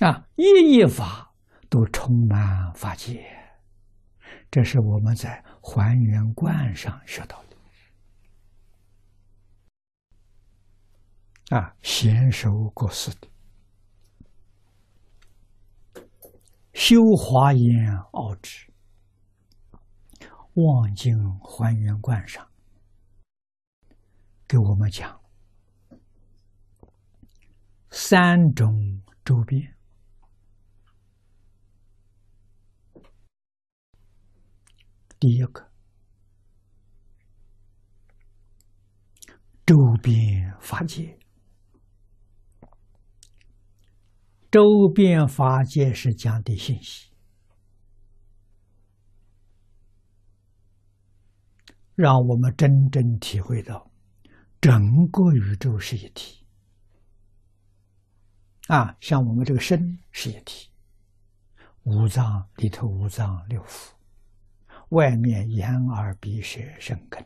啊，一一法都充满法界，这是我们在还原观上学到的。啊，贤受过世的修华严奥旨，望经还原观上给我们讲三种周边。第一个，周边法界，周边法界是讲的信息，让我们真正体会到整个宇宙是一体。啊，像我们这个身是一体，五脏里头五脏六腑。外面眼耳鼻舌身根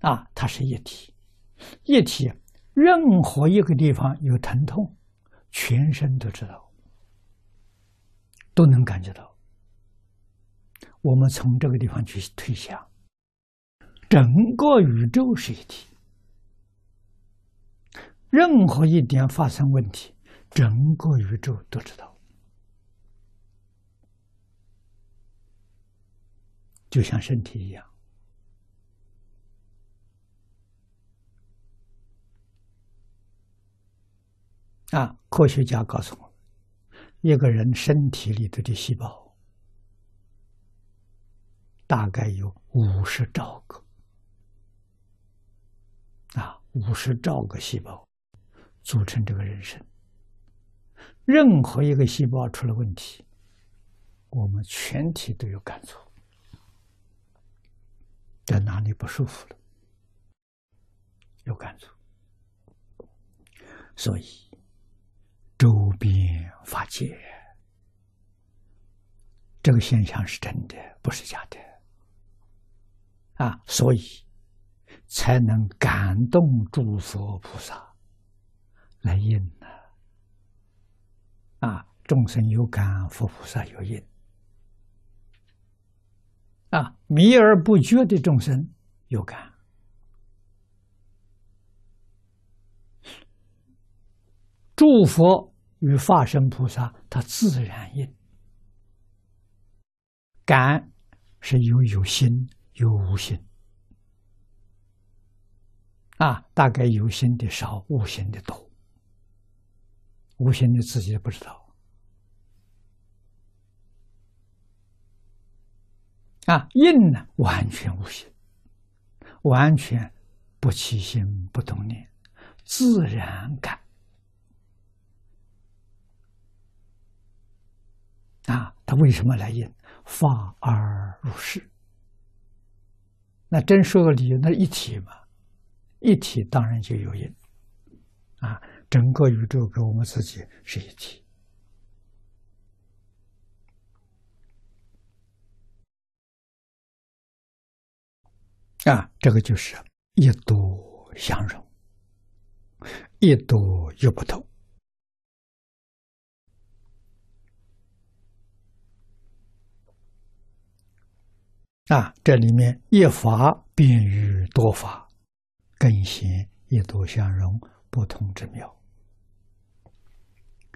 啊，它是一体，一体，任何一个地方有疼痛，全身都知道，都能感觉到。我们从这个地方去推想，整个宇宙是一体，任何一点发生问题，整个宇宙都知道。就像身体一样啊！科学家告诉我，一个人身体里头的细胞大概有五十兆个啊，五十兆个细胞组成这个人身。任何一个细胞出了问题，我们全体都有感触。在哪里不舒服了？有感触，所以周边发界这个现象是真的，不是假的啊！所以才能感动诸佛菩萨来应呢。啊，众生有感，佛菩萨有应。啊，迷而不觉的众生有感，诸佛与化身菩萨他自然应。感是有有心有无心，啊，大概有心的少，无心的多，无心的自己不知道。啊，印呢完全无形，完全不起心不动念，自然感。啊，他为什么来印？发而入世。那真说个理，那一体嘛，一体当然就有印。啊，整个宇宙跟我们自己是一体。啊，这个就是一度相融，一度又不同。啊，这里面一法便于多法，更显一度相融不同之妙。